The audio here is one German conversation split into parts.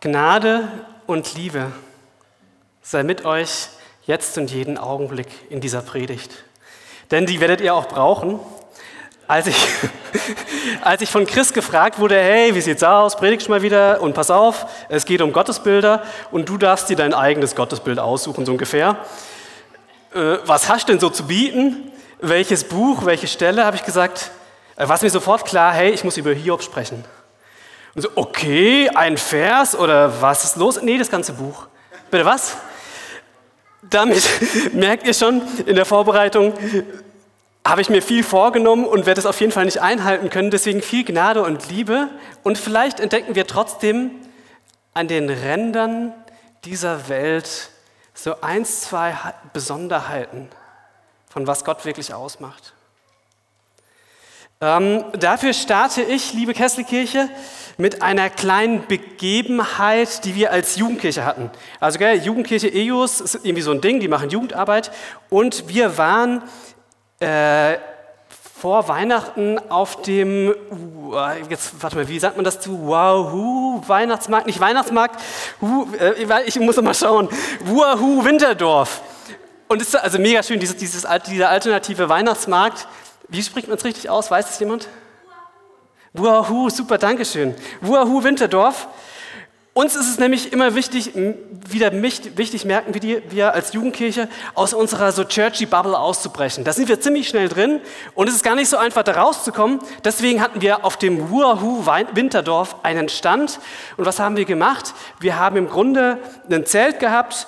Gnade und Liebe sei mit euch jetzt und jeden Augenblick in dieser Predigt. Denn die werdet ihr auch brauchen. Als ich, als ich von Chris gefragt wurde, hey, wie sieht's aus, predigst du mal wieder und pass auf, es geht um Gottesbilder und du darfst dir dein eigenes Gottesbild aussuchen, so ungefähr. Äh, was hast du denn so zu bieten? Welches Buch, welche Stelle, habe ich gesagt. Äh, war mir sofort klar, hey, ich muss über Hiob sprechen. Und so, okay, ein Vers oder was ist los? Nee, das ganze Buch. Bitte was? Damit merkt ihr schon in der Vorbereitung, habe ich mir viel vorgenommen und werde es auf jeden Fall nicht einhalten können. Deswegen viel Gnade und Liebe. Und vielleicht entdecken wir trotzdem an den Rändern dieser Welt so eins, zwei Besonderheiten von was Gott wirklich ausmacht. Ähm, dafür starte ich, liebe Kesselkirche, mit einer kleinen Begebenheit, die wir als Jugendkirche hatten. Also gell, Jugendkirche EUS ist irgendwie so ein Ding, die machen Jugendarbeit. Und wir waren äh, vor Weihnachten auf dem, uh, jetzt warte mal, wie sagt man das zu? Wahoo, Weihnachtsmarkt, nicht Weihnachtsmarkt, uh, ich muss mal schauen, Wahoo Winterdorf. Und es ist also mega schön, dieses, dieses, dieser alternative Weihnachtsmarkt. Wie spricht man es richtig aus? Weiß es jemand? Wuahu, super, Dankeschön. Wuahu Winterdorf. Uns ist es nämlich immer wichtig, wieder wichtig merken, wie wir als Jugendkirche aus unserer so churchy Bubble auszubrechen. Da sind wir ziemlich schnell drin und es ist gar nicht so einfach, da rauszukommen. Deswegen hatten wir auf dem Wuahu Winterdorf einen Stand. Und was haben wir gemacht? Wir haben im Grunde ein Zelt gehabt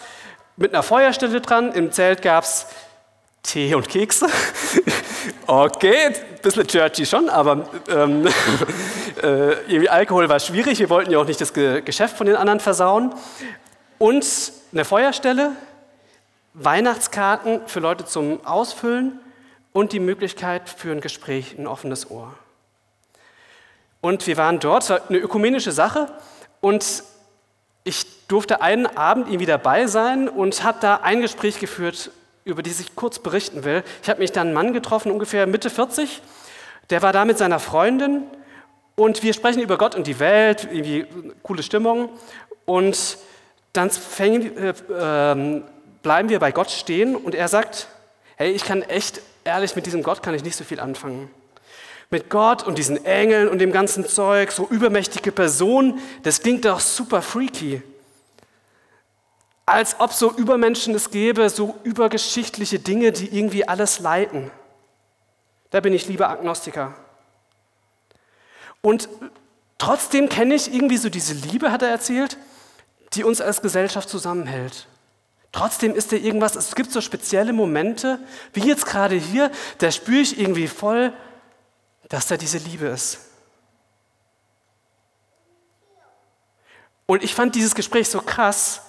mit einer Feuerstelle dran. Im Zelt gab es Tee und Kekse. Okay, ein bisschen churchy schon, aber ähm, äh, Alkohol war schwierig. Wir wollten ja auch nicht das Ge Geschäft von den anderen versauen. Und eine Feuerstelle, Weihnachtskarten für Leute zum Ausfüllen und die Möglichkeit für ein Gespräch, ein offenes Ohr. Und wir waren dort, war eine ökumenische Sache und ich durfte einen Abend irgendwie dabei sein und habe da ein Gespräch geführt über die ich kurz berichten will. Ich habe mich dann einen Mann getroffen, ungefähr Mitte 40, der war da mit seiner Freundin. Und wir sprechen über Gott und die Welt, irgendwie coole Stimmung. Und dann fängen, äh, äh, bleiben wir bei Gott stehen. Und er sagt, hey, ich kann echt ehrlich mit diesem Gott kann ich nicht so viel anfangen. Mit Gott und diesen Engeln und dem ganzen Zeug, so übermächtige Personen, das klingt doch super freaky als ob so Übermenschen es gäbe, so übergeschichtliche Dinge, die irgendwie alles leiten. Da bin ich lieber Agnostiker. Und trotzdem kenne ich irgendwie so diese Liebe, hat er erzählt, die uns als Gesellschaft zusammenhält. Trotzdem ist da irgendwas, es gibt so spezielle Momente, wie jetzt gerade hier, da spüre ich irgendwie voll, dass da diese Liebe ist. Und ich fand dieses Gespräch so krass,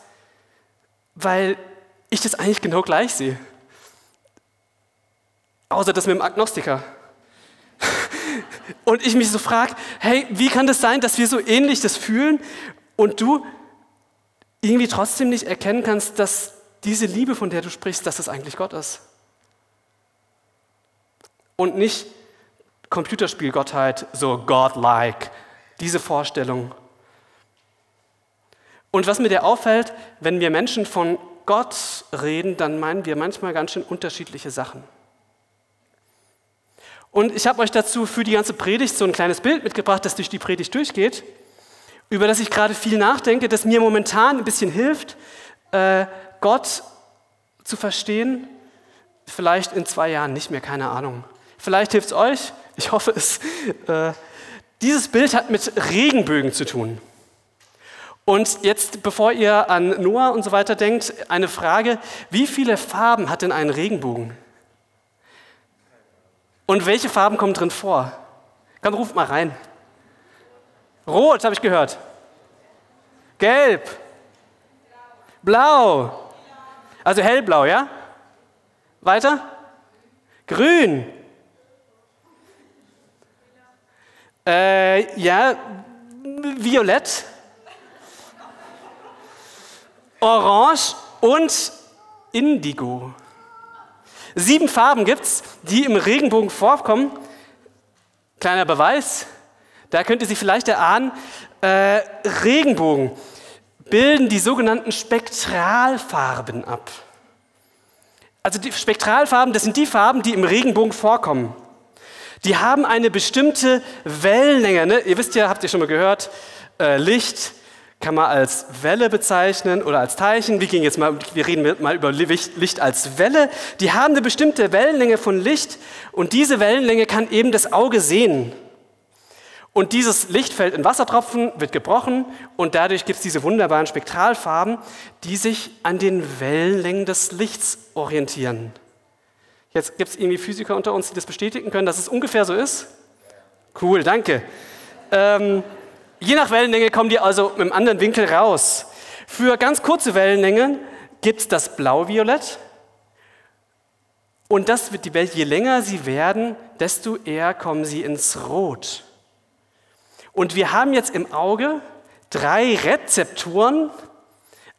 weil ich das eigentlich genau gleich sehe. Außer das mit dem Agnostiker. Und ich mich so frage, hey, wie kann das sein, dass wir so ähnlich das fühlen und du irgendwie trotzdem nicht erkennen kannst, dass diese Liebe, von der du sprichst, dass das eigentlich Gott ist? Und nicht Computerspielgottheit, so godlike, diese Vorstellung. Und was mir dir auffällt, wenn wir Menschen von Gott reden, dann meinen wir manchmal ganz schön unterschiedliche Sachen. Und ich habe euch dazu für die ganze Predigt so ein kleines Bild mitgebracht, das durch die Predigt durchgeht, über das ich gerade viel nachdenke, das mir momentan ein bisschen hilft, äh, Gott zu verstehen. Vielleicht in zwei Jahren nicht mehr, keine Ahnung. Vielleicht hilft es euch, ich hoffe es. Äh, dieses Bild hat mit Regenbögen zu tun. Und jetzt, bevor ihr an Noah und so weiter denkt, eine Frage, wie viele Farben hat denn ein Regenbogen? Und welche Farben kommen drin vor? Komm, ruft mal rein. Rot, habe ich gehört. Gelb. Blau. Also hellblau, ja? Weiter? Grün. Äh, ja, violett. Orange und Indigo. Sieben Farben gibt es, die im Regenbogen vorkommen. Kleiner Beweis, da könnt ihr sich vielleicht erahnen, äh, Regenbogen. bilden die sogenannten Spektralfarben ab. Also die Spektralfarben, das sind die Farben, die im Regenbogen vorkommen. Die haben eine bestimmte Wellenlänge. Ne? Ihr wisst ja, habt ihr schon mal gehört, äh, Licht kann man als Welle bezeichnen oder als Teilchen. Wir, gehen jetzt mal, wir reden mal über Licht als Welle. Die haben eine bestimmte Wellenlänge von Licht und diese Wellenlänge kann eben das Auge sehen. Und dieses Licht fällt in Wassertropfen, wird gebrochen und dadurch gibt es diese wunderbaren Spektralfarben, die sich an den Wellenlängen des Lichts orientieren. Jetzt gibt es irgendwie Physiker unter uns, die das bestätigen können, dass es ungefähr so ist? Cool, danke. Ähm, je nach Wellenlänge kommen die also mit einem anderen Winkel raus. Für ganz kurze Wellenlängen gibt es das Blau-Violett. Und das wird die Welt, je länger sie werden, desto eher kommen sie ins Rot. Und wir haben jetzt im Auge drei Rezeptoren,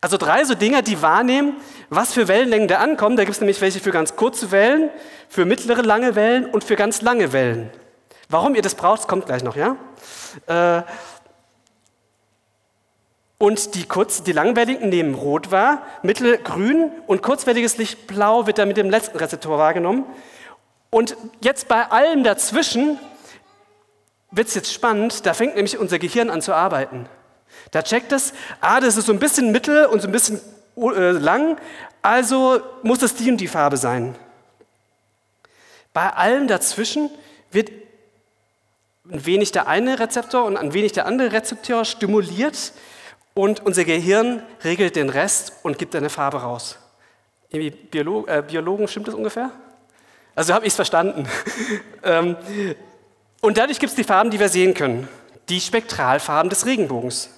also drei so Dinger, die wahrnehmen, was für Wellenlängen da ankommen. Da gibt es nämlich welche für ganz kurze Wellen, für mittlere lange Wellen und für ganz lange Wellen. Warum ihr das braucht, kommt gleich noch, ja? Äh, und die, kurz, die langwelligen nehmen rot wahr, mittelgrün und kurzwelliges Licht blau wird dann mit dem letzten Rezeptor wahrgenommen. Und jetzt bei allem dazwischen wird es jetzt spannend, da fängt nämlich unser Gehirn an zu arbeiten. Da checkt es, ah, das ist so ein bisschen mittel und so ein bisschen äh, lang, also muss es die und die Farbe sein. Bei allem dazwischen wird ein wenig der eine Rezeptor und ein wenig der andere Rezeptor stimuliert und unser Gehirn regelt den Rest und gibt eine Farbe raus. Biolog, äh, Biologen stimmt das ungefähr? Also habe ich es verstanden. ähm, und dadurch gibt es die Farben, die wir sehen können. Die Spektralfarben des Regenbogens.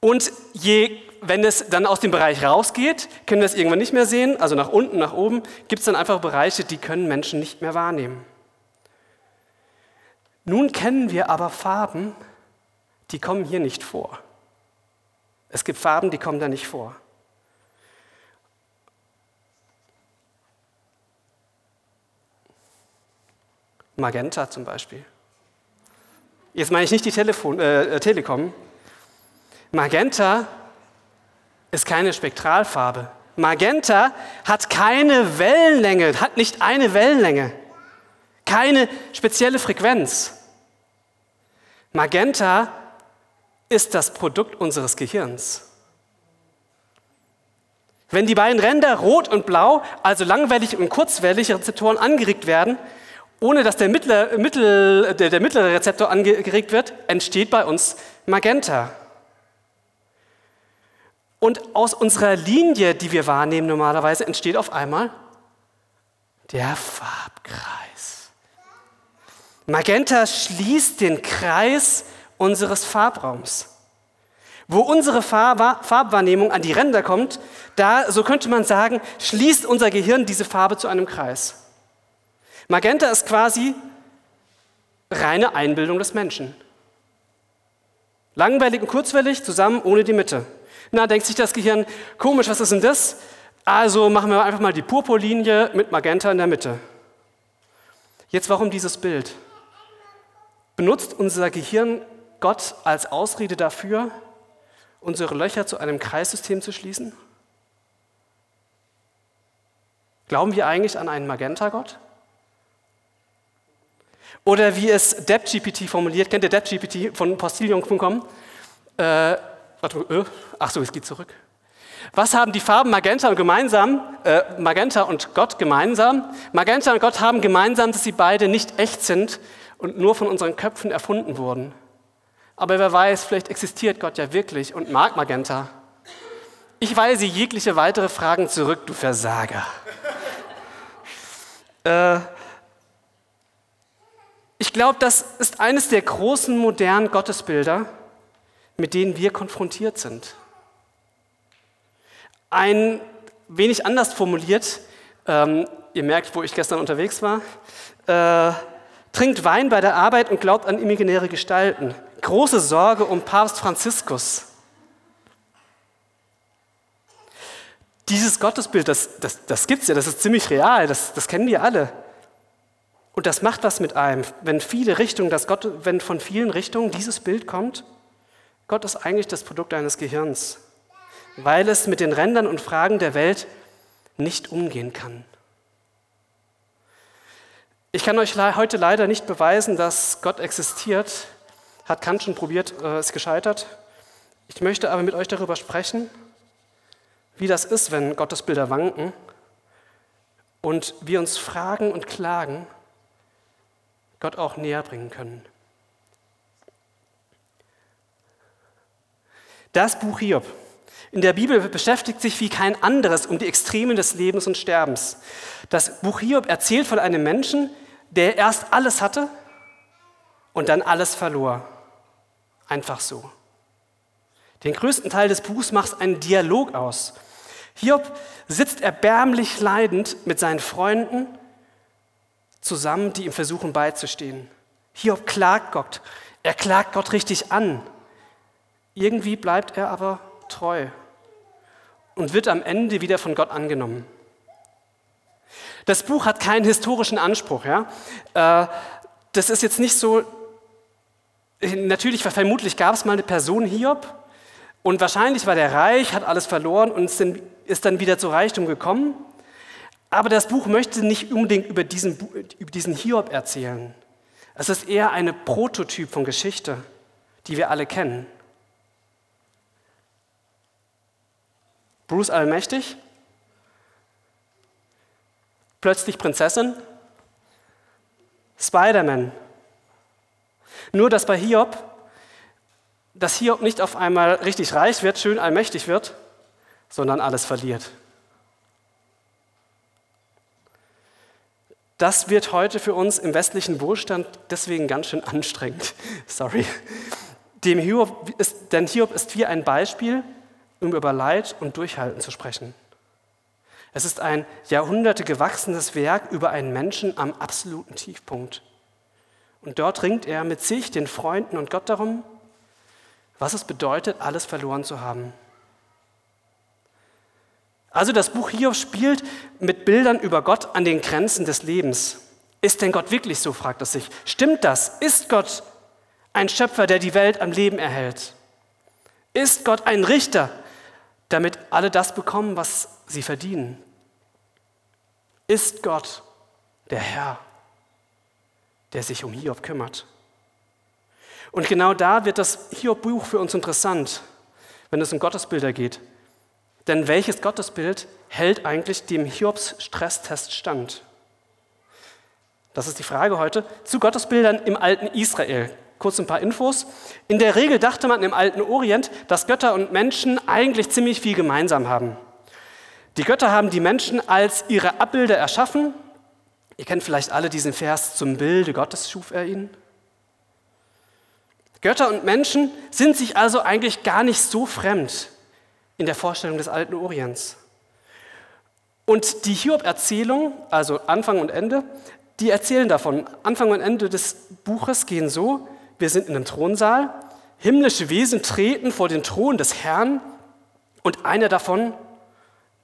Und je, wenn es dann aus dem Bereich rausgeht, können wir es irgendwann nicht mehr sehen, also nach unten, nach oben, gibt es dann einfach Bereiche, die können Menschen nicht mehr wahrnehmen. Nun kennen wir aber Farben, die kommen hier nicht vor. Es gibt Farben, die kommen da nicht vor. Magenta zum Beispiel. Jetzt meine ich nicht die Telefon, äh, äh, Telekom. Magenta ist keine Spektralfarbe. Magenta hat keine Wellenlänge, hat nicht eine Wellenlänge, keine spezielle Frequenz. Magenta ist das Produkt unseres Gehirns. Wenn die beiden Ränder rot und blau, also langwellig und kurzwellig Rezeptoren angeregt werden, ohne dass der mittlere, mittel, der, der mittlere Rezeptor angeregt wird, entsteht bei uns Magenta. Und aus unserer Linie, die wir wahrnehmen normalerweise, entsteht auf einmal der Farbkreis. Magenta schließt den Kreis unseres Farbraums. Wo unsere Farbwahrnehmung an die Ränder kommt, da, so könnte man sagen, schließt unser Gehirn diese Farbe zu einem Kreis. Magenta ist quasi reine Einbildung des Menschen. Langwellig und kurzwellig, zusammen ohne die Mitte. Na, denkt sich das Gehirn, komisch, was ist denn das? Also machen wir einfach mal die Purpurlinie mit Magenta in der Mitte. Jetzt warum dieses Bild? Benutzt unser Gehirn Gott als Ausrede dafür, unsere Löcher zu einem Kreissystem zu schließen? Glauben wir eigentlich an einen Magenta-Gott? Oder wie es DebGPT formuliert, kennt ihr DebGPT von Postillon.com? Äh, äh, ach so, es geht zurück. Was haben die Farben Magenta und gemeinsam, äh, Magenta und Gott gemeinsam? Magenta und Gott haben gemeinsam, dass sie beide nicht echt sind und nur von unseren Köpfen erfunden wurden. Aber wer weiß, vielleicht existiert Gott ja wirklich und mag Magenta. Ich weise jegliche weitere Fragen zurück, du Versager. äh, ich glaube, das ist eines der großen modernen Gottesbilder, mit denen wir konfrontiert sind. Ein wenig anders formuliert, ähm, ihr merkt, wo ich gestern unterwegs war, äh, trinkt Wein bei der Arbeit und glaubt an imaginäre Gestalten. Große Sorge um Papst Franziskus. Dieses Gottesbild, das, das, das gibt es ja, das ist ziemlich real, das, das kennen wir alle. Und das macht was mit einem, wenn viele Richtungen, dass Gott, wenn von vielen Richtungen dieses Bild kommt, Gott ist eigentlich das Produkt deines Gehirns, weil es mit den Rändern und Fragen der Welt nicht umgehen kann. Ich kann euch heute leider nicht beweisen, dass Gott existiert. Hat Kant schon probiert, äh, ist gescheitert. Ich möchte aber mit euch darüber sprechen, wie das ist, wenn Gottesbilder wanken und wir uns fragen und klagen, Gott auch näher bringen können. Das Buch Hiob in der Bibel beschäftigt sich wie kein anderes um die Extremen des Lebens und Sterbens. Das Buch Hiob erzählt von einem Menschen, der erst alles hatte und dann alles verlor. Einfach so. Den größten Teil des Buchs macht ein Dialog aus. Hiob sitzt erbärmlich leidend mit seinen Freunden zusammen, die ihm versuchen beizustehen. Hiob klagt Gott. Er klagt Gott richtig an. Irgendwie bleibt er aber treu und wird am Ende wieder von Gott angenommen. Das Buch hat keinen historischen Anspruch. Ja? Äh, das ist jetzt nicht so, natürlich, vermutlich gab es mal eine Person Hiob und wahrscheinlich war der reich, hat alles verloren und ist dann wieder zu Reichtum gekommen. Aber das Buch möchte nicht unbedingt über diesen, über diesen Hiob erzählen. Es ist eher eine Prototyp von Geschichte, die wir alle kennen. Bruce Allmächtig, plötzlich Prinzessin, Spider-Man. Nur dass bei Hiob, dass Hiob nicht auf einmal richtig reich wird, schön allmächtig wird, sondern alles verliert. Das wird heute für uns im westlichen Wohlstand deswegen ganz schön anstrengend. Sorry. Dem Hiob ist, denn Hiob ist wie ein Beispiel, um über Leid und Durchhalten zu sprechen. Es ist ein Jahrhunderte gewachsenes Werk über einen Menschen am absoluten Tiefpunkt. Und dort ringt er mit sich, den Freunden und Gott darum, was es bedeutet, alles verloren zu haben. Also das Buch Hiob spielt mit Bildern über Gott an den Grenzen des Lebens. Ist denn Gott wirklich so, fragt er sich. Stimmt das? Ist Gott ein Schöpfer, der die Welt am Leben erhält? Ist Gott ein Richter, damit alle das bekommen, was sie verdienen? Ist Gott der Herr, der sich um Hiob kümmert? Und genau da wird das Hiob-Buch für uns interessant, wenn es um Gottesbilder geht. Denn welches Gottesbild hält eigentlich dem Hiobs-Stresstest stand? Das ist die Frage heute zu Gottesbildern im alten Israel. Kurz ein paar Infos. In der Regel dachte man im alten Orient, dass Götter und Menschen eigentlich ziemlich viel gemeinsam haben. Die Götter haben die Menschen als ihre Abbilder erschaffen. Ihr kennt vielleicht alle diesen Vers, zum Bilde Gottes schuf er ihn. Götter und Menschen sind sich also eigentlich gar nicht so fremd in der Vorstellung des alten Orients. Und die Hiob-Erzählung, also Anfang und Ende, die erzählen davon. Anfang und Ende des Buches gehen so, wir sind in einem Thronsaal, himmlische Wesen treten vor den Thron des Herrn und einer davon,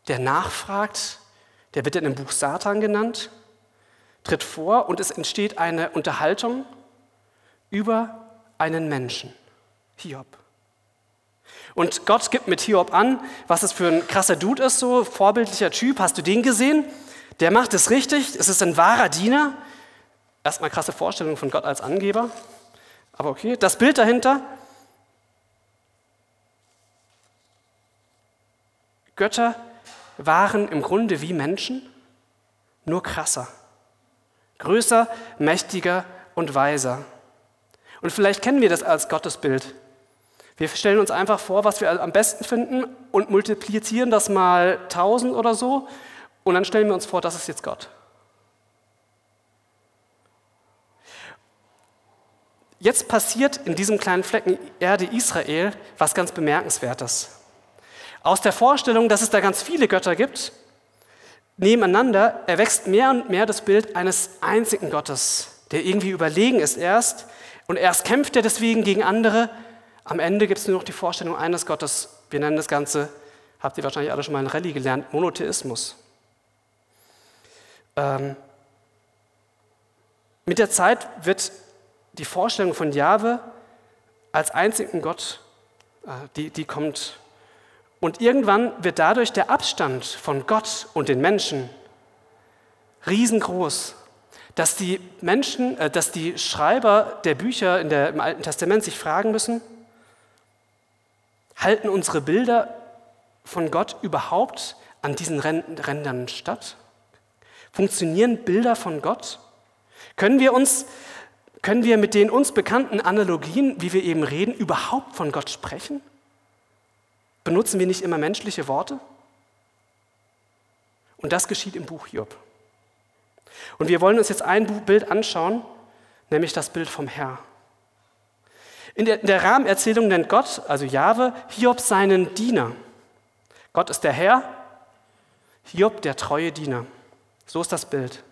der nachfragt, der wird in dem Buch Satan genannt, tritt vor und es entsteht eine Unterhaltung über einen Menschen, Hiob. Und Gott gibt mit Hiob an, was es für ein krasser Dude ist, so vorbildlicher Typ. Hast du den gesehen? Der macht es richtig, es ist ein wahrer Diener. Erstmal krasse Vorstellung von Gott als Angeber. Aber okay, das Bild dahinter. Götter waren im Grunde wie Menschen, nur krasser. Größer, mächtiger und weiser. Und vielleicht kennen wir das als Gottesbild. Wir stellen uns einfach vor, was wir am besten finden und multiplizieren das mal tausend oder so und dann stellen wir uns vor, das ist jetzt Gott. Jetzt passiert in diesem kleinen Flecken Erde Israel was ganz Bemerkenswertes. Aus der Vorstellung, dass es da ganz viele Götter gibt, nebeneinander erwächst mehr und mehr das Bild eines einzigen Gottes, der irgendwie überlegen ist erst und erst kämpft er deswegen gegen andere. Am Ende gibt es nur noch die Vorstellung eines Gottes. Wir nennen das Ganze, habt ihr wahrscheinlich alle schon mal in Rallye gelernt, Monotheismus. Ähm, mit der Zeit wird die Vorstellung von Jahwe als einzigen Gott Äh, die, die kommt. Und irgendwann wird dadurch der Abstand von Gott und den Menschen riesengroß, dass die Menschen, äh, dass die Schreiber der Bücher in der, im Alten Testament sich fragen müssen, halten unsere Bilder von Gott überhaupt an diesen Rändern statt? Funktionieren Bilder von Gott? Können wir uns können wir mit den uns bekannten Analogien, wie wir eben reden, überhaupt von Gott sprechen? Benutzen wir nicht immer menschliche Worte? Und das geschieht im Buch Hiob. Und wir wollen uns jetzt ein Bild anschauen, nämlich das Bild vom Herr. In der, in der Rahmenerzählung nennt Gott, also Jahwe, Hiob seinen Diener. Gott ist der Herr, Hiob der treue Diener. So ist das Bild.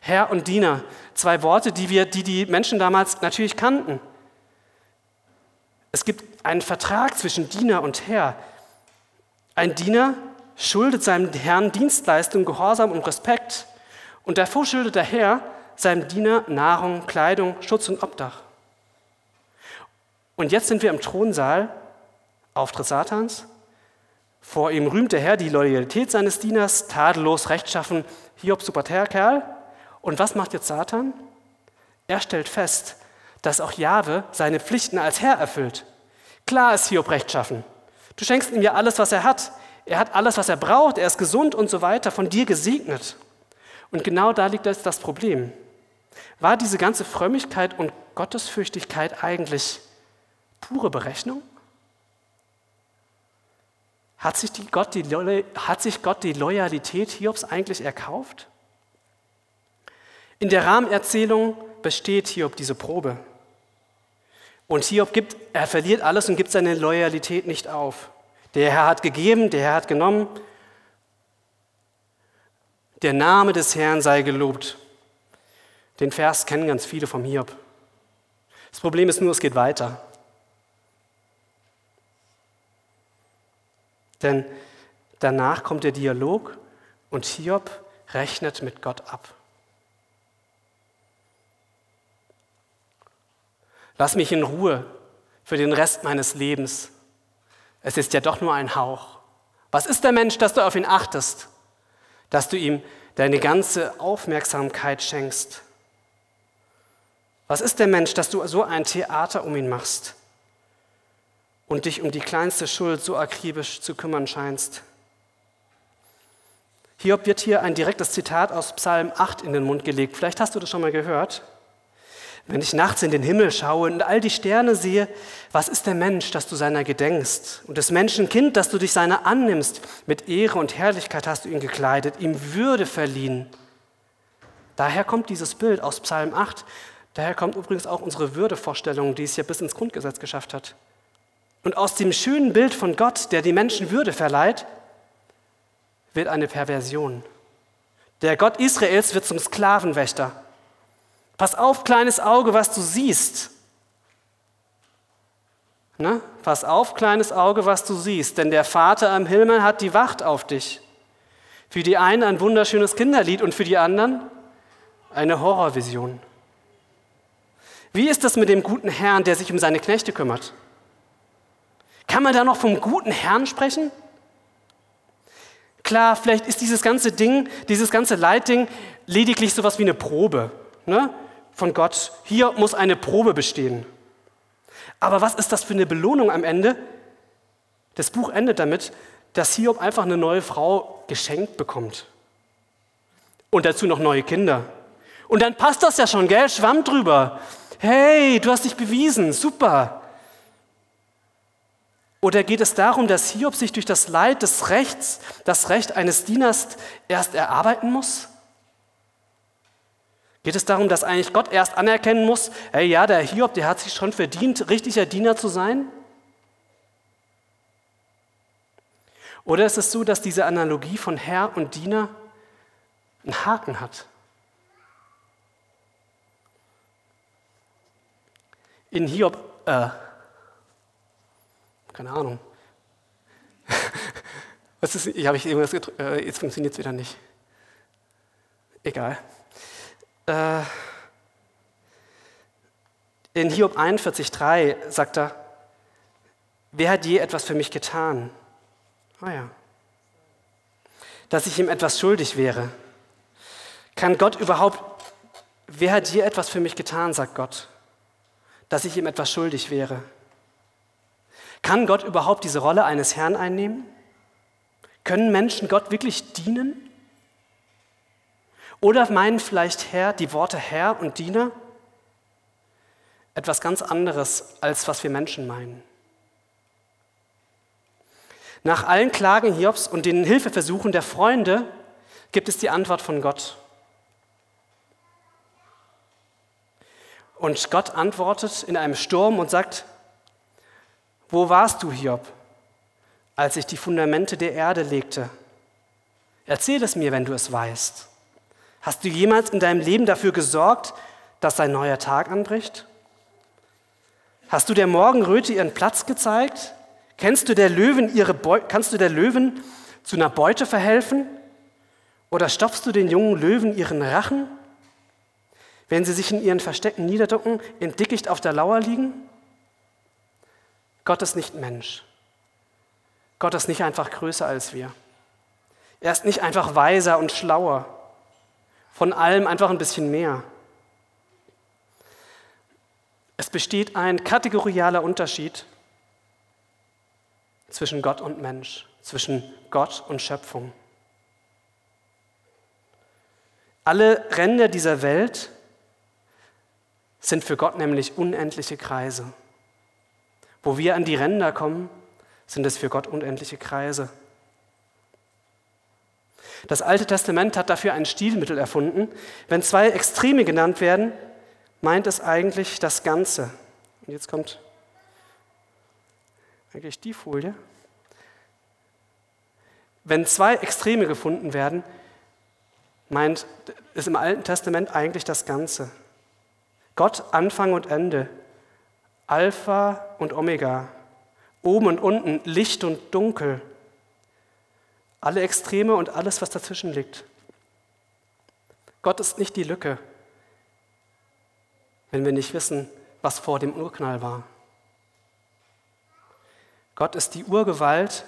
Herr und Diener, zwei Worte, die, wir, die die Menschen damals natürlich kannten. Es gibt einen Vertrag zwischen Diener und Herr. Ein Diener schuldet seinem Herrn Dienstleistung, Gehorsam und Respekt. Und davor schuldet der Herr seinem Diener Nahrung, Kleidung, Schutz und Obdach. Und jetzt sind wir im Thronsaal, Auftritt Satans. Vor ihm rühmt der Herr die Loyalität seines Dieners, tadellos, rechtschaffen, Hiob super Kerl. Und was macht jetzt Satan? Er stellt fest, dass auch Jahwe seine Pflichten als Herr erfüllt. Klar ist Hiob rechtschaffen. Du schenkst ihm ja alles, was er hat. Er hat alles, was er braucht. Er ist gesund und so weiter, von dir gesegnet. Und genau da liegt jetzt das Problem. War diese ganze Frömmigkeit und Gottesfürchtigkeit eigentlich pure Berechnung? Hat sich, Gott die, hat sich Gott die Loyalität Hiobs eigentlich erkauft? In der Rahmenerzählung besteht Hiob diese Probe. Und Hiob gibt, er verliert alles und gibt seine Loyalität nicht auf. Der Herr hat gegeben, der Herr hat genommen. Der Name des Herrn sei gelobt. Den Vers kennen ganz viele vom Hiob. Das Problem ist nur, es geht weiter. Denn danach kommt der Dialog und Hiob rechnet mit Gott ab. Lass mich in Ruhe für den Rest meines Lebens. Es ist ja doch nur ein Hauch. Was ist der Mensch, dass du auf ihn achtest, dass du ihm deine ganze Aufmerksamkeit schenkst? Was ist der Mensch, dass du so ein Theater um ihn machst und dich um die kleinste Schuld so akribisch zu kümmern scheinst? Hiob wird hier ein direktes Zitat aus Psalm 8 in den Mund gelegt. Vielleicht hast du das schon mal gehört. Wenn ich nachts in den Himmel schaue und all die Sterne sehe, was ist der Mensch, dass du seiner gedenkst? Und des Menschen Kind, dass du dich seiner annimmst? Mit Ehre und Herrlichkeit hast du ihn gekleidet, ihm Würde verliehen. Daher kommt dieses Bild aus Psalm 8. Daher kommt übrigens auch unsere Würdevorstellung, die es ja bis ins Grundgesetz geschafft hat. Und aus dem schönen Bild von Gott, der die Menschen Würde verleiht, wird eine Perversion. Der Gott Israels wird zum Sklavenwächter. Pass auf, kleines Auge, was du siehst. Ne? Pass auf, kleines Auge, was du siehst, denn der Vater am Himmel hat die Wacht auf dich. Für die einen ein wunderschönes Kinderlied und für die anderen eine Horrorvision. Wie ist das mit dem guten Herrn, der sich um seine Knechte kümmert? Kann man da noch vom guten Herrn sprechen? Klar, vielleicht ist dieses ganze Ding, dieses ganze Leidding lediglich so etwas wie eine Probe. Ne? Von Gott, hier muss eine Probe bestehen. Aber was ist das für eine Belohnung am Ende? Das Buch endet damit, dass Hiob einfach eine neue Frau geschenkt bekommt. Und dazu noch neue Kinder. Und dann passt das ja schon, gell? Schwamm drüber. Hey, du hast dich bewiesen, super. Oder geht es darum, dass Hiob sich durch das Leid des Rechts, das Recht eines Dieners erst erarbeiten muss? Geht es darum, dass eigentlich Gott erst anerkennen muss, hey, ja, der Hiob, der hat sich schon verdient, richtiger Diener zu sein? Oder ist es so, dass diese Analogie von Herr und Diener einen Haken hat? In Hiob, äh, keine Ahnung. Was ist, ich habe ich irgendwas gedrückt, äh, jetzt funktioniert es wieder nicht. Egal. Äh, in Hiob 41,3 sagt er, wer hat je etwas für mich getan? Ah ja. Dass ich ihm etwas schuldig wäre. Kann Gott überhaupt, wer hat je etwas für mich getan, sagt Gott, dass ich ihm etwas schuldig wäre? Kann Gott überhaupt diese Rolle eines Herrn einnehmen? Können Menschen Gott wirklich dienen? Oder meinen vielleicht Herr die Worte Herr und Diener etwas ganz anderes, als was wir Menschen meinen? Nach allen Klagen Hiobs und den Hilfeversuchen der Freunde gibt es die Antwort von Gott. Und Gott antwortet in einem Sturm und sagt, wo warst du, Hiob, als ich die Fundamente der Erde legte? Erzähl es mir, wenn du es weißt. Hast du jemals in deinem Leben dafür gesorgt, dass ein neuer Tag anbricht? Hast du der Morgenröte ihren Platz gezeigt? Kennst du der Löwen ihre kannst du der Löwen zu einer Beute verhelfen? Oder stopfst du den jungen Löwen ihren Rachen, wenn sie sich in ihren Verstecken niederducken, in Dickicht auf der Lauer liegen? Gott ist nicht Mensch. Gott ist nicht einfach größer als wir. Er ist nicht einfach weiser und schlauer. Von allem einfach ein bisschen mehr. Es besteht ein kategorialer Unterschied zwischen Gott und Mensch, zwischen Gott und Schöpfung. Alle Ränder dieser Welt sind für Gott nämlich unendliche Kreise. Wo wir an die Ränder kommen, sind es für Gott unendliche Kreise. Das Alte Testament hat dafür ein Stilmittel erfunden. Wenn zwei Extreme genannt werden, meint es eigentlich das Ganze. Und jetzt kommt eigentlich die Folie. Wenn zwei Extreme gefunden werden, meint es im Alten Testament eigentlich das Ganze. Gott Anfang und Ende, Alpha und Omega, oben und unten, Licht und Dunkel, alle Extreme und alles, was dazwischen liegt. Gott ist nicht die Lücke, wenn wir nicht wissen, was vor dem Urknall war. Gott ist die Urgewalt,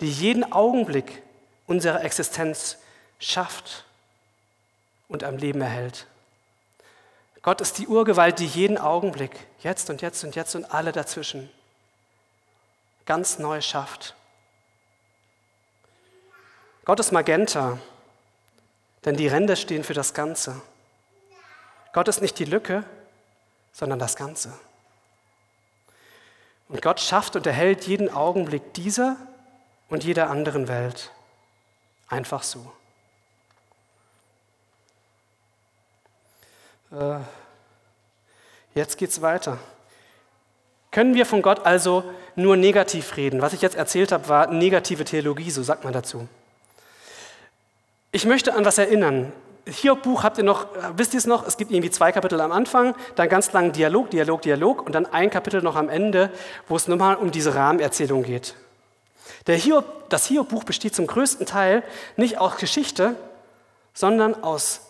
die jeden Augenblick unserer Existenz schafft und am Leben erhält. Gott ist die Urgewalt, die jeden Augenblick, jetzt und jetzt und jetzt und alle dazwischen, ganz neu schafft. Gott ist Magenta, denn die Ränder stehen für das Ganze. Gott ist nicht die Lücke, sondern das Ganze. Und Gott schafft und erhält jeden Augenblick dieser und jeder anderen Welt. Einfach so. Äh, jetzt geht es weiter. Können wir von Gott also nur negativ reden? Was ich jetzt erzählt habe, war negative Theologie, so sagt man dazu. Ich möchte an was erinnern. Hiob-Buch habt ihr noch, wisst ihr es noch? Es gibt irgendwie zwei Kapitel am Anfang, dann ganz lang Dialog, Dialog, Dialog und dann ein Kapitel noch am Ende, wo es nochmal um diese Rahmenerzählung geht. Der Hiob, das Hiob-Buch besteht zum größten Teil nicht aus Geschichte, sondern aus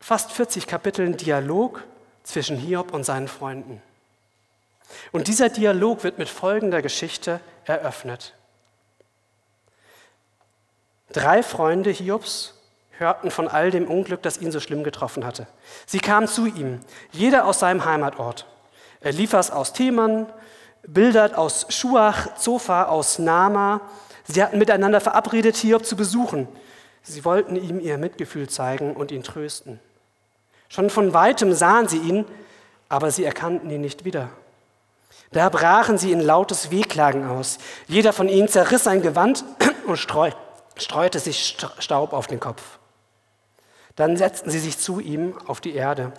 fast 40 Kapiteln Dialog zwischen Hiob und seinen Freunden. Und dieser Dialog wird mit folgender Geschichte eröffnet. Drei Freunde Hiobs hörten von all dem Unglück, das ihn so schlimm getroffen hatte. Sie kamen zu ihm, jeder aus seinem Heimatort. Eliphas aus Theman, Bildert aus Schuach, Zophar aus Nama. Sie hatten miteinander verabredet, Hiob zu besuchen. Sie wollten ihm ihr Mitgefühl zeigen und ihn trösten. Schon von weitem sahen sie ihn, aber sie erkannten ihn nicht wieder. Da brachen sie in lautes Wehklagen aus. Jeder von ihnen zerriss sein Gewand und streute sich Staub auf den Kopf. Dann setzten sie sich zu ihm auf die Erde.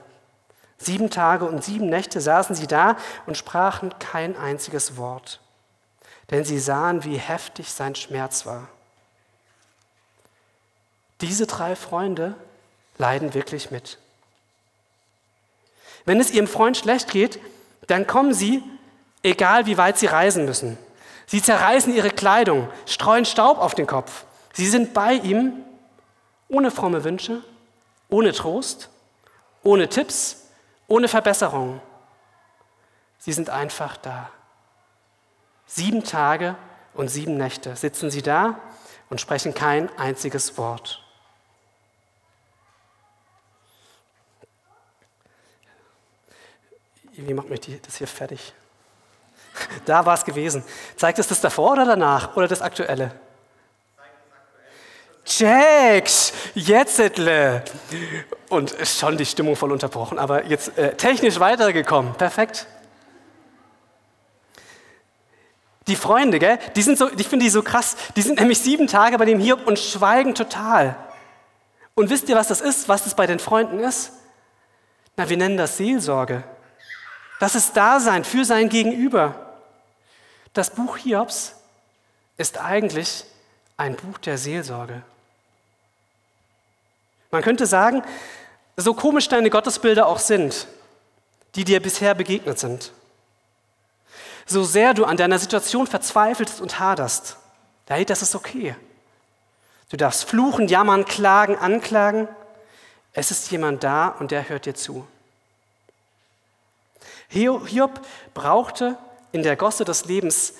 Sieben Tage und sieben Nächte saßen sie da und sprachen kein einziges Wort, denn sie sahen, wie heftig sein Schmerz war. Diese drei Freunde leiden wirklich mit. Wenn es ihrem Freund schlecht geht, dann kommen sie, egal wie weit sie reisen müssen. Sie zerreißen ihre Kleidung, streuen Staub auf den Kopf. Sie sind bei ihm ohne fromme Wünsche, ohne Trost, ohne Tipps, ohne Verbesserung. Sie sind einfach da. Sieben Tage und sieben Nächte sitzen sie da und sprechen kein einziges Wort. Wie macht mich das hier fertig? Da war es gewesen. Zeigt es das davor oder danach oder das Aktuelle? Checks, jetzt etle. Und schon die Stimmung voll unterbrochen, aber jetzt äh, technisch weitergekommen. Perfekt. Die Freunde, gell, die sind so, ich finde die so krass. Die sind nämlich sieben Tage bei dem Hiob und schweigen total. Und wisst ihr, was das ist, was das bei den Freunden ist? Na, wir nennen das Seelsorge. Das ist Dasein für sein Gegenüber. Das Buch Hiobs ist eigentlich ein Buch der Seelsorge. Man könnte sagen, so komisch deine Gottesbilder auch sind, die dir bisher begegnet sind, so sehr du an deiner Situation verzweifelst und haderst, hey, das ist okay. Du darfst fluchen, jammern, klagen, anklagen. Es ist jemand da und der hört dir zu. Hiob brauchte in der Gosse des Lebens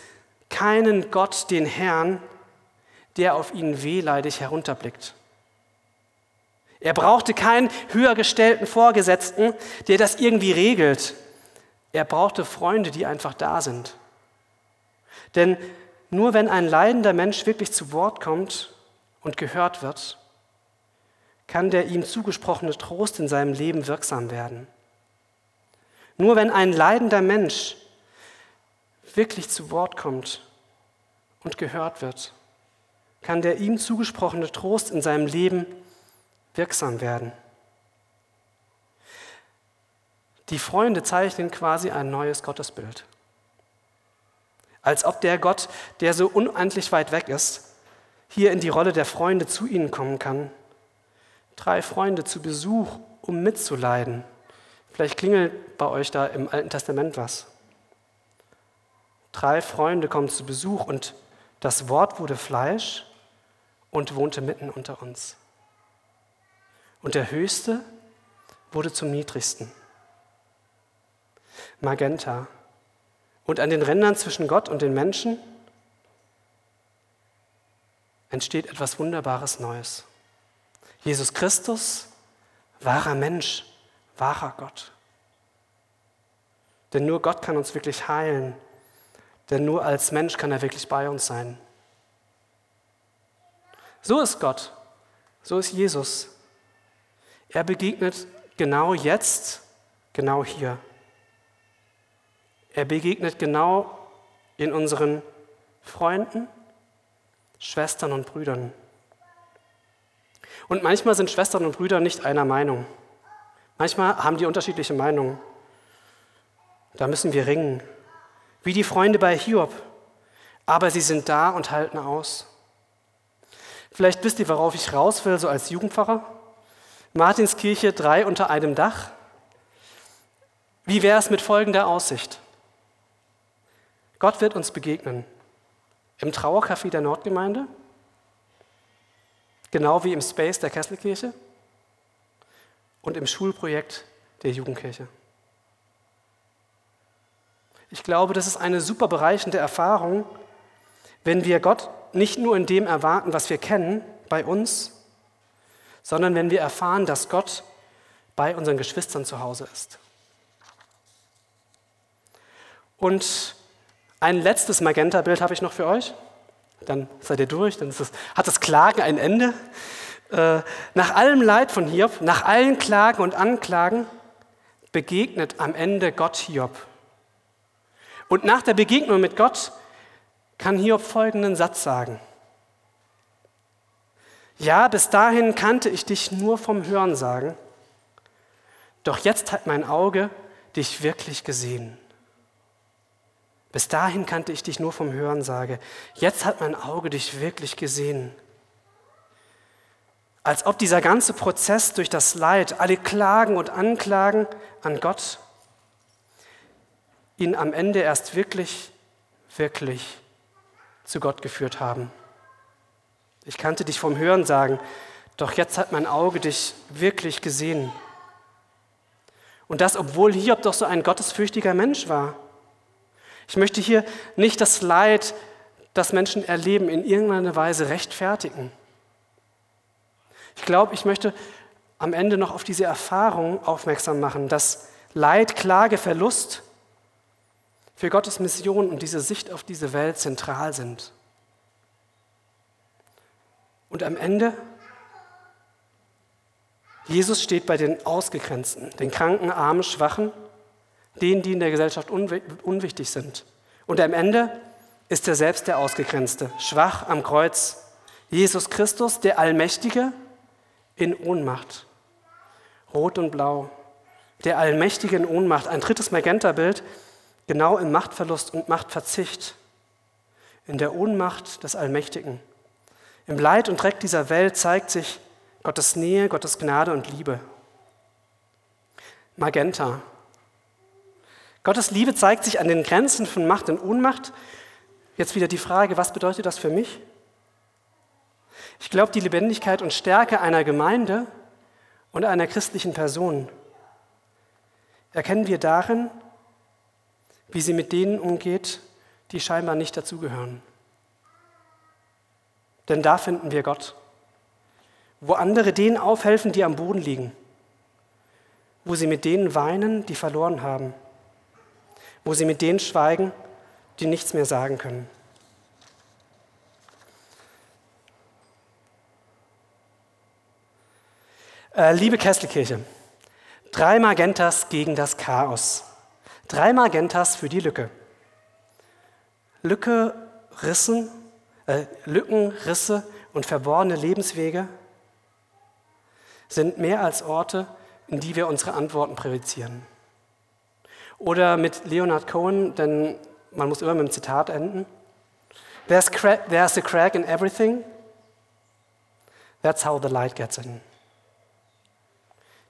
keinen Gott, den Herrn, der auf ihn wehleidig herunterblickt. Er brauchte keinen höher gestellten Vorgesetzten, der das irgendwie regelt. Er brauchte Freunde, die einfach da sind. Denn nur wenn ein leidender Mensch wirklich zu Wort kommt und gehört wird, kann der ihm zugesprochene Trost in seinem Leben wirksam werden. Nur wenn ein leidender Mensch wirklich zu Wort kommt und gehört wird, kann der ihm zugesprochene Trost in seinem Leben wirksam werden. Die Freunde zeichnen quasi ein neues Gottesbild. Als ob der Gott, der so unendlich weit weg ist, hier in die Rolle der Freunde zu ihnen kommen kann. Drei Freunde zu Besuch, um mitzuleiden. Vielleicht klingelt bei euch da im Alten Testament was. Drei Freunde kommen zu Besuch und das Wort wurde Fleisch und wohnte mitten unter uns. Und der Höchste wurde zum Niedrigsten. Magenta. Und an den Rändern zwischen Gott und den Menschen entsteht etwas Wunderbares Neues. Jesus Christus, wahrer Mensch, wahrer Gott. Denn nur Gott kann uns wirklich heilen. Denn nur als Mensch kann er wirklich bei uns sein. So ist Gott. So ist Jesus. Er begegnet genau jetzt, genau hier. Er begegnet genau in unseren Freunden, Schwestern und Brüdern. Und manchmal sind Schwestern und Brüder nicht einer Meinung. Manchmal haben die unterschiedliche Meinungen. Da müssen wir ringen. Wie die Freunde bei Hiob. Aber sie sind da und halten aus. Vielleicht wisst ihr, worauf ich raus will, so als Jugendpfarrer. Martinskirche drei unter einem Dach. Wie wäre es mit folgender Aussicht? Gott wird uns begegnen. Im Trauercafé der Nordgemeinde, genau wie im Space der Kesselkirche und im Schulprojekt der Jugendkirche. Ich glaube, das ist eine super bereichende Erfahrung, wenn wir Gott nicht nur in dem erwarten, was wir kennen, bei uns, sondern wenn wir erfahren, dass Gott bei unseren Geschwistern zu Hause ist. Und ein letztes Magenta-Bild habe ich noch für euch. Dann seid ihr durch, dann das, hat das Klagen ein Ende. Äh, nach allem Leid von Hiob, nach allen Klagen und Anklagen, begegnet am Ende Gott Hiob. Und nach der Begegnung mit Gott kann Hiob folgenden Satz sagen. Ja, bis dahin kannte ich dich nur vom Hörensagen, doch jetzt hat mein Auge dich wirklich gesehen. Bis dahin kannte ich dich nur vom Hörensage, jetzt hat mein Auge dich wirklich gesehen. Als ob dieser ganze Prozess durch das Leid, alle Klagen und Anklagen an Gott, ihn am Ende erst wirklich, wirklich zu Gott geführt haben. Ich kannte dich vom Hören sagen, doch jetzt hat mein Auge dich wirklich gesehen. Und das, obwohl Hiob doch so ein gottesfürchtiger Mensch war. Ich möchte hier nicht das Leid, das Menschen erleben, in irgendeiner Weise rechtfertigen. Ich glaube, ich möchte am Ende noch auf diese Erfahrung aufmerksam machen, dass Leid, Klage, Verlust für Gottes Mission und diese Sicht auf diese Welt zentral sind. Und am Ende, Jesus steht bei den Ausgegrenzten, den Kranken, Armen, Schwachen, denen, die in der Gesellschaft unwichtig sind. Und am Ende ist er selbst der Ausgegrenzte, schwach am Kreuz. Jesus Christus, der Allmächtige, in Ohnmacht. Rot und Blau. Der Allmächtige in Ohnmacht. Ein drittes Magenta-Bild, genau im Machtverlust und Machtverzicht. In der Ohnmacht des Allmächtigen. Im Leid und Dreck dieser Welt zeigt sich Gottes Nähe, Gottes Gnade und Liebe. Magenta. Gottes Liebe zeigt sich an den Grenzen von Macht und Ohnmacht. Jetzt wieder die Frage, was bedeutet das für mich? Ich glaube, die Lebendigkeit und Stärke einer Gemeinde und einer christlichen Person erkennen wir darin, wie sie mit denen umgeht, die scheinbar nicht dazugehören. Denn da finden wir Gott, wo andere denen aufhelfen, die am Boden liegen, wo sie mit denen weinen, die verloren haben, wo sie mit denen schweigen, die nichts mehr sagen können. Äh, liebe Kesselkirche, drei Magentas gegen das Chaos. Drei Magentas für die Lücke. Lücke, Rissen, äh, Lücken, Risse und verborgene Lebenswege sind mehr als Orte, in die wir unsere Antworten projizieren. Oder mit Leonard Cohen, denn man muss immer mit einem Zitat enden. There's, crack, there's a crack in everything. That's how the light gets in.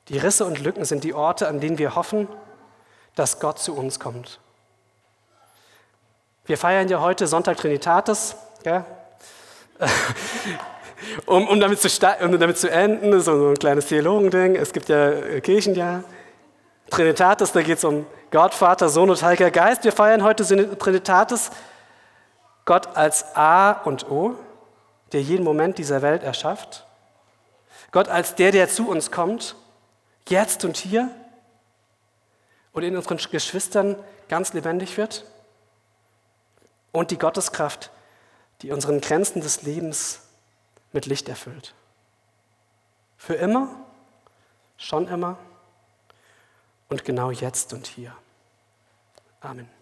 Die Risse und Lücken sind die Orte, an denen wir hoffen, dass Gott zu uns kommt. Wir feiern ja heute Sonntag Trinitatis. Gell? um, um, damit zu, um damit zu enden, so ein kleines Theologending. Es gibt ja äh, Kirchenjahr. Trinitatis, da geht es um Gott, Vater, Sohn und Heiliger Geist. Wir feiern heute Trinitatis, Gott als A und O, der jeden Moment dieser Welt erschafft. Gott als der, der zu uns kommt jetzt und hier und in unseren Geschwistern ganz lebendig wird. Und die Gotteskraft, die unseren Grenzen des Lebens mit Licht erfüllt. Für immer, schon immer und genau jetzt und hier. Amen.